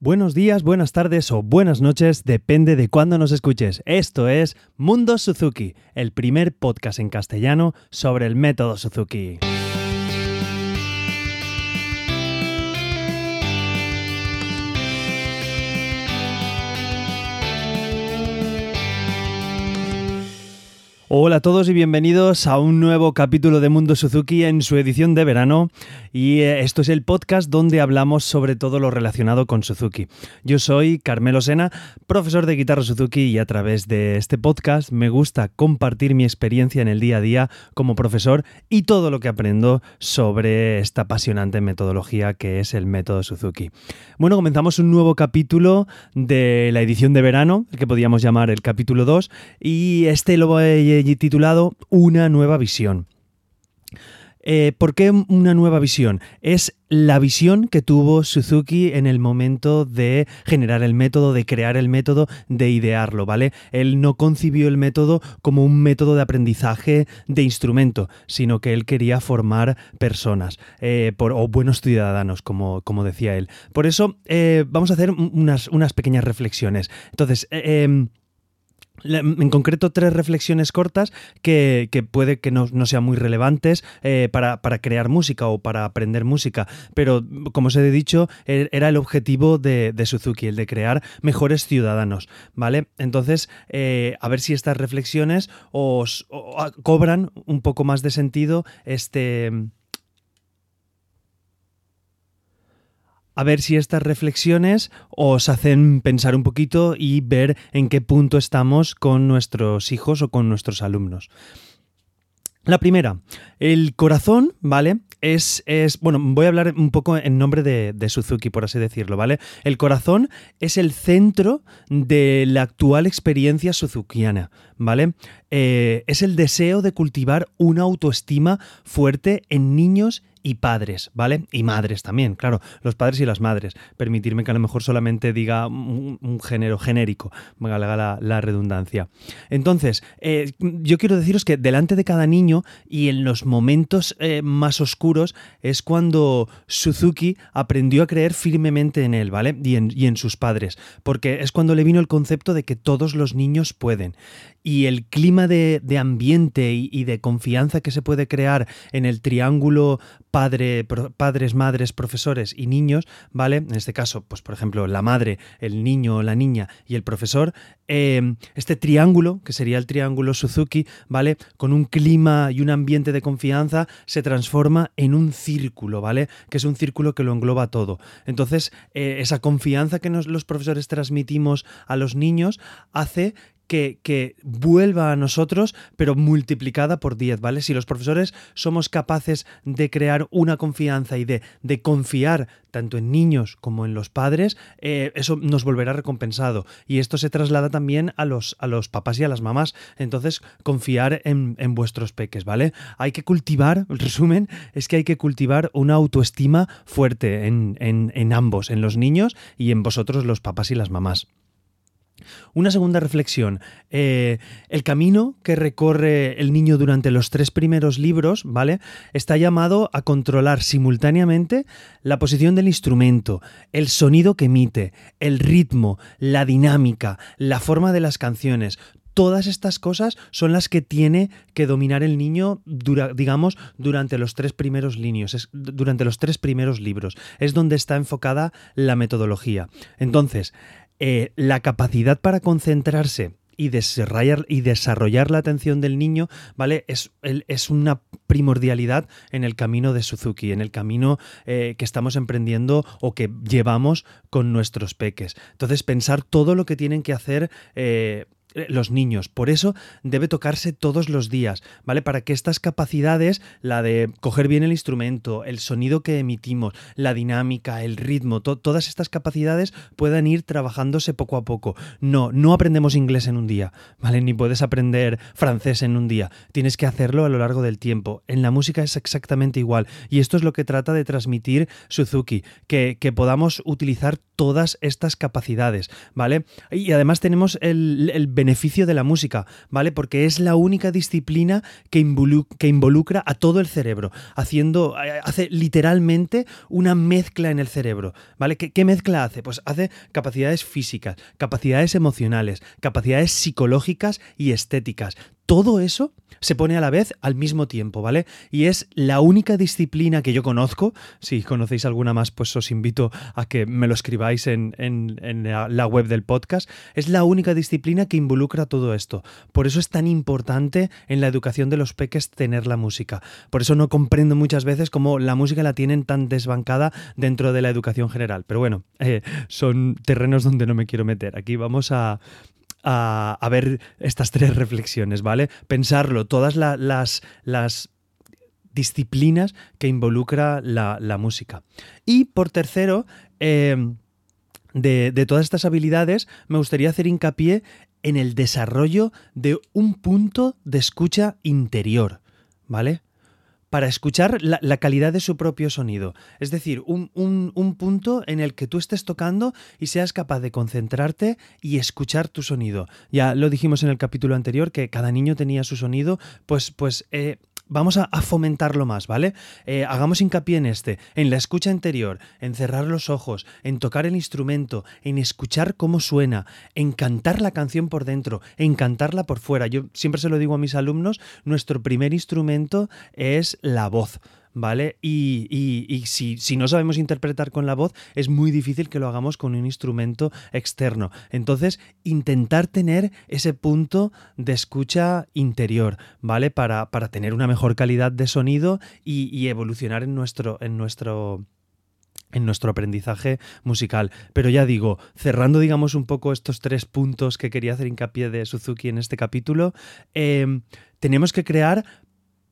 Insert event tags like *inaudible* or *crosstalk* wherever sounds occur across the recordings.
Buenos días, buenas tardes o buenas noches, depende de cuándo nos escuches. Esto es Mundo Suzuki, el primer podcast en castellano sobre el método Suzuki. Hola a todos y bienvenidos a un nuevo capítulo de Mundo Suzuki en su edición de verano y eh, esto es el podcast donde hablamos sobre todo lo relacionado con Suzuki. Yo soy Carmelo Sena, profesor de guitarra Suzuki y a través de este podcast me gusta compartir mi experiencia en el día a día como profesor y todo lo que aprendo sobre esta apasionante metodología que es el método Suzuki. Bueno, comenzamos un nuevo capítulo de la edición de verano, que podríamos llamar el capítulo 2 y este lo voy a titulado Una nueva visión. Eh, ¿Por qué una nueva visión? Es la visión que tuvo Suzuki en el momento de generar el método, de crear el método, de idearlo, ¿vale? Él no concibió el método como un método de aprendizaje de instrumento, sino que él quería formar personas eh, o buenos ciudadanos, como, como, decía él. Por eso eh, vamos a hacer unas, unas pequeñas reflexiones. Entonces, em, en concreto, tres reflexiones cortas que, puede que no, sean muy relevantes eh, para, crear música o para aprender música, pero como os he dicho, e, era el objetivo de, Suzuki, el de crear mejores ciudadanos, ¿vale? Entonces, eh, a ver si estas reflexiones os, cobran un poco más de sentido este a ver si estas reflexiones os hacen pensar un poquito y ver en qué punto estamos con nuestros hijos o con nuestros alumnos. La primera, el corazón, ¿vale? Es, es, bueno, voy a hablar un poco en nombre de, Suzuki, por así decirlo, ¿vale? El corazón es el centro de la actual experiencia suzukiana, ¿vale? Eh, es el deseo de cultivar una autoestima fuerte en niños y padres, ¿vale? Y madres también, claro, los padres y las madres. Permitirme que a lo mejor solamente diga un, género genérico, me la, la redundancia. Entonces, eh, yo quiero deciros que delante de cada niño y en los momentos eh, más oscuros es cuando Suzuki aprendió a creer firmemente en él, ¿vale? Y en, y sus padres, porque es cuando le vino el concepto de que todos los niños pueden. Y el clima de, ambiente y de confianza que se puede crear en el triángulo padre, padres, madres, profesores y niños, ¿vale? En este caso, pues por ejemplo, la madre, el niño, la niña y el profesor, em, este triángulo, que sería el triángulo Suzuki, ¿vale? Con un clima y un ambiente de confianza, se transforma en un círculo, ¿vale? Que es un círculo que lo engloba todo. Entonces, eh, esa confianza que nos, los profesores transmitimos a los niños hace que, vuelva a nosotros, pero multiplicada por 10, ¿vale? Si los profesores somos capaces de crear una confianza y de, de confiar tanto en niños como en los padres, eh, eso nos volverá recompensado. Y esto se traslada también a los, a los papás y a las mamás. Entonces, confiar en, vuestros peques, ¿vale? Hay que cultivar, *laughs* el resumen es que hay que cultivar una autoestima fuerte en, en ambos, en los niños y en vosotros los papás y las mamás. Una segunda reflexión. Eh, el camino que recorre el niño durante los tres primeros libros, ¿vale? Está llamado a controlar simultáneamente la posición del instrumento, el sonido que emite, el ritmo, la dinámica, la forma de las canciones. Todas estas cosas son las que tiene que dominar el niño, digamos, durante los tres primeros durante los tres primeros libros. Es donde está enfocada la metodología. Entonces, eh, la capacidad para concentrarse y desarrollar, la atención del niño, ¿vale? Es, es, una primordialidad en el camino de Suzuki, en el camino eh, que estamos emprendiendo o que llevamos con nuestros peques. Entonces, pensar todo lo que tienen que hacer eh, los niños. Por eso debe tocarse todos los días, ¿vale? Para que estas capacidades, la de coger bien el instrumento, el sonido que emitimos, la dinámica, el ritmo, todas estas capacidades puedan ir trabajándose poco a poco. No, no aprendemos inglés en un día, ¿vale? Ni puedes aprender francés en un día. Tienes que hacerlo a lo largo del tiempo. En la música es exactamente igual. Y esto es lo que trata de transmitir Suzuki, que, que podamos utilizar todas estas capacidades, ¿vale? Y además tenemos el beneficio de la música, ¿vale? Porque es la única disciplina que, involucra a todo el cerebro, haciendo, eh, hace literalmente una mezcla en el cerebro, ¿vale? ¿Qué, ¿Qué, mezcla hace? Pues hace capacidades físicas, capacidades emocionales, capacidades psicológicas y estéticas todo eso se pone a la vez al mismo tiempo, ¿vale? Y es la única disciplina que yo conozco. Si conocéis alguna más, pues os invito a que me lo escribáis en, la web del podcast. Es la única disciplina que involucra todo esto. Por eso es tan importante en la educación de los peques tener la música. Por eso no comprendo muchas veces cómo la música la tienen tan desbancada dentro de la educación general. Pero bueno, eh, son terrenos donde no me quiero meter. Aquí vamos a, a, ver estas tres reflexiones, ¿vale? Pensarlo, todas las, las disciplinas que involucra la, música. Y por tercero, em, de, de, todas estas habilidades, me gustaría hacer hincapié en el desarrollo de un punto de escucha interior, ¿vale? Para escuchar la, calidad de su propio sonido. Es decir, un, un, punto en el que tú estés tocando y seas capaz de concentrarte y escuchar tu sonido. Ya lo dijimos en el capítulo anterior que cada niño tenía su sonido, pues, pues eh, vamos a, fomentarlo más, ¿vale? Eh, hagamos hincapié en este, en la escucha interior, en cerrar los ojos, en tocar el instrumento, en escuchar cómo suena, en cantar la canción por dentro, en cantarla por fuera. Yo siempre se lo digo a mis alumnos, nuestro primer instrumento es la voz. ¿Vale? Y, si, no sabemos interpretar con la voz, es muy difícil que lo hagamos con un instrumento externo. Entonces, intentar tener ese punto de escucha interior, ¿vale? Para, para tener una mejor calidad de sonido y, evolucionar en nuestro, en nuestro en nuestro aprendizaje musical. Pero ya digo, cerrando, digamos, un poco estos tres puntos que quería hacer hincapié de Suzuki en este capítulo, eh, tenemos que crear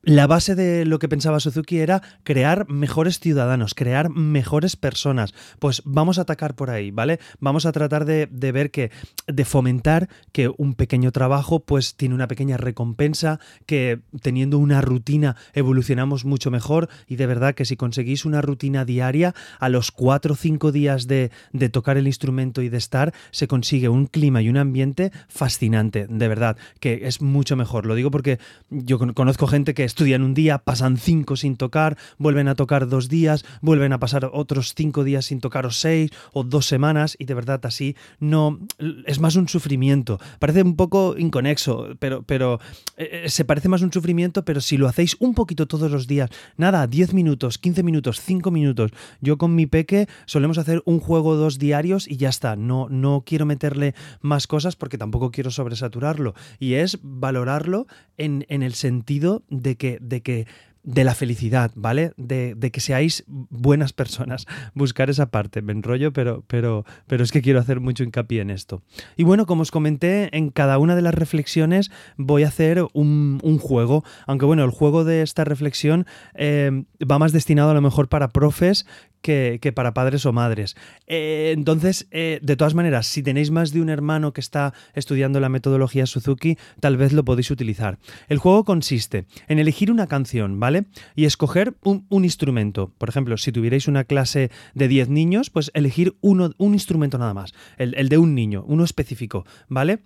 la base de lo que pensaba Suzuki era crear mejores ciudadanos, crear mejores personas. Pues vamos a atacar por ahí, ¿vale? Vamos a tratar de, ver que, de fomentar que un pequeño trabajo pues tiene una pequeña recompensa, que teniendo una rutina evolucionamos mucho mejor y de verdad que si conseguís una rutina diaria, a los cuatro o cinco días de, de tocar el instrumento y de estar, se consigue un clima y un ambiente fascinante, de verdad, que es mucho mejor. Lo digo porque yo conozco gente que estudian un día, pasan cinco sin tocar, vuelven a tocar dos días, vuelven a pasar otros cinco días sin tocar o seis o dos semanas y de verdad así no es más un sufrimiento. Parece un poco inconexo, pero, pero eh, eh, se parece más un sufrimiento, pero si lo hacéis un poquito todos los días, nada, 10 minutos, 15 minutos, 5 minutos. Yo con mi peque solemos hacer un juego dos diarios y ya está. No, no quiero meterle más cosas porque tampoco quiero sobresaturarlo. Y es valorarlo en, en el sentido de que de que de la felicidad, ¿vale? De, que seáis buenas personas. *laughs* Buscar esa parte, me enrollo, pero, pero, pero es que quiero hacer mucho hincapié en esto. Y bueno, como os comenté, en cada una de las reflexiones voy a hacer un, juego, aunque bueno, el juego de esta reflexión eh, va más destinado a lo mejor para profes que, para padres o madres. Eh, entonces, eh, de todas maneras, si tenéis más de un hermano que está estudiando la metodología Suzuki, tal vez lo podéis utilizar. El juego consiste en elegir una canción, ¿vale? Y escoger un, instrumento. Por ejemplo, si tuvierais una clase de 10 niños, pues elegir uno, un instrumento nada más, el, el de un niño, uno específico, ¿vale?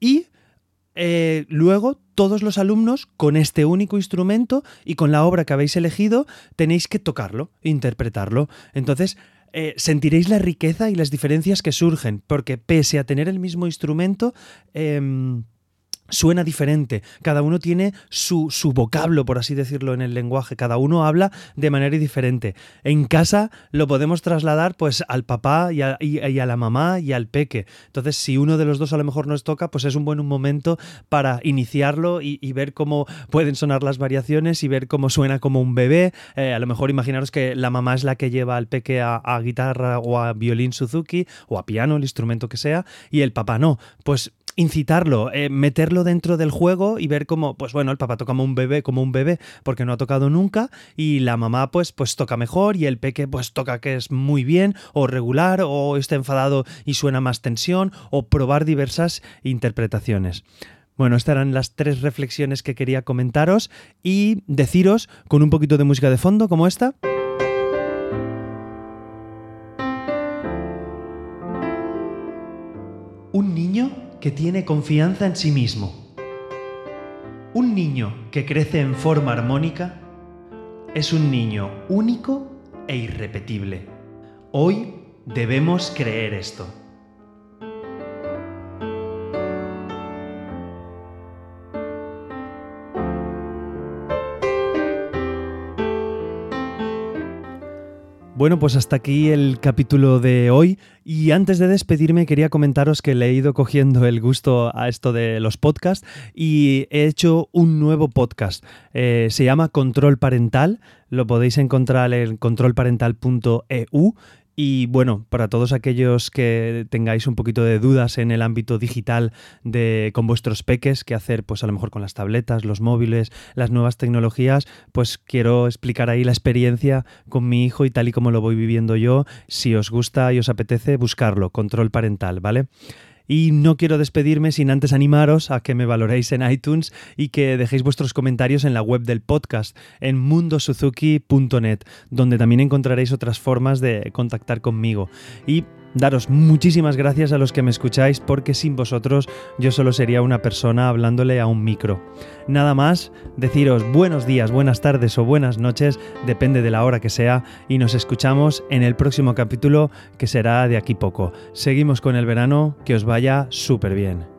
Y eh, luego todos los alumnos con este único instrumento y con la obra que habéis elegido tenéis que tocarlo, interpretarlo. Entonces, eh, sentiréis la riqueza y las diferencias que surgen, porque pese a tener el mismo instrumento, em, suena diferente, cada uno tiene su, su, vocablo, por así decirlo, en el lenguaje, cada uno habla de manera diferente. En casa lo podemos trasladar pues al papá y a, la mamá y al peque. Entonces, si uno de los dos a lo mejor nos toca, pues es un buen momento para iniciarlo y, ver cómo pueden sonar las variaciones y ver cómo suena como un bebé. Eh, a lo mejor imaginaros que la mamá es la que lleva al peque a, a guitarra o a violín Suzuki o a piano, el instrumento que sea, y el papá no. Pues incitarlo, eh, meterlo dentro del juego y ver cómo, pues bueno, el papá toca como un bebé, como un bebé, porque no ha tocado nunca, y la mamá pues, pues toca mejor, y el peque pues toca que es muy bien, o regular, o está enfadado y suena más tensión, o probar diversas interpretaciones. Bueno, estas eran las tres reflexiones que quería comentaros y deciros con un poquito de música de fondo como esta. Un niño que tiene confianza en sí mismo. Un niño que crece en forma armónica es un niño único e irrepetible. Hoy debemos creer esto. Bueno, pues hasta aquí el capítulo de hoy. Y antes de despedirme quería comentaros que le he ido cogiendo el gusto a esto de los podcasts y he hecho un nuevo podcast. Eh, se llama Control Parental, lo podéis encontrar en controlparental.eu y bueno, para todos aquellos que tengáis un poquito de dudas en el ámbito digital de con vuestros peques, qué hacer pues a lo mejor con las tabletas, los móviles, las nuevas tecnologías, pues quiero explicar ahí la experiencia con mi hijo y tal y como lo voy viviendo yo. Si os gusta y os apetece, buscarlo, control parental, ¿vale? Y no quiero despedirme sin antes animaros a que me valoréis en iTunes y que dejéis vuestros comentarios en la web del podcast, en mundosuzuki.net, donde también encontraréis otras formas de contactar conmigo. Y Daros muchísimas gracias a los que me escucháis porque sin vosotros yo solo sería una persona hablándole a un micro. Nada más, deciros buenos días, buenas tardes o buenas noches, depende de la hora que sea, y nos escuchamos en el próximo capítulo que será de aquí poco. Seguimos con el verano, que os vaya súper bien.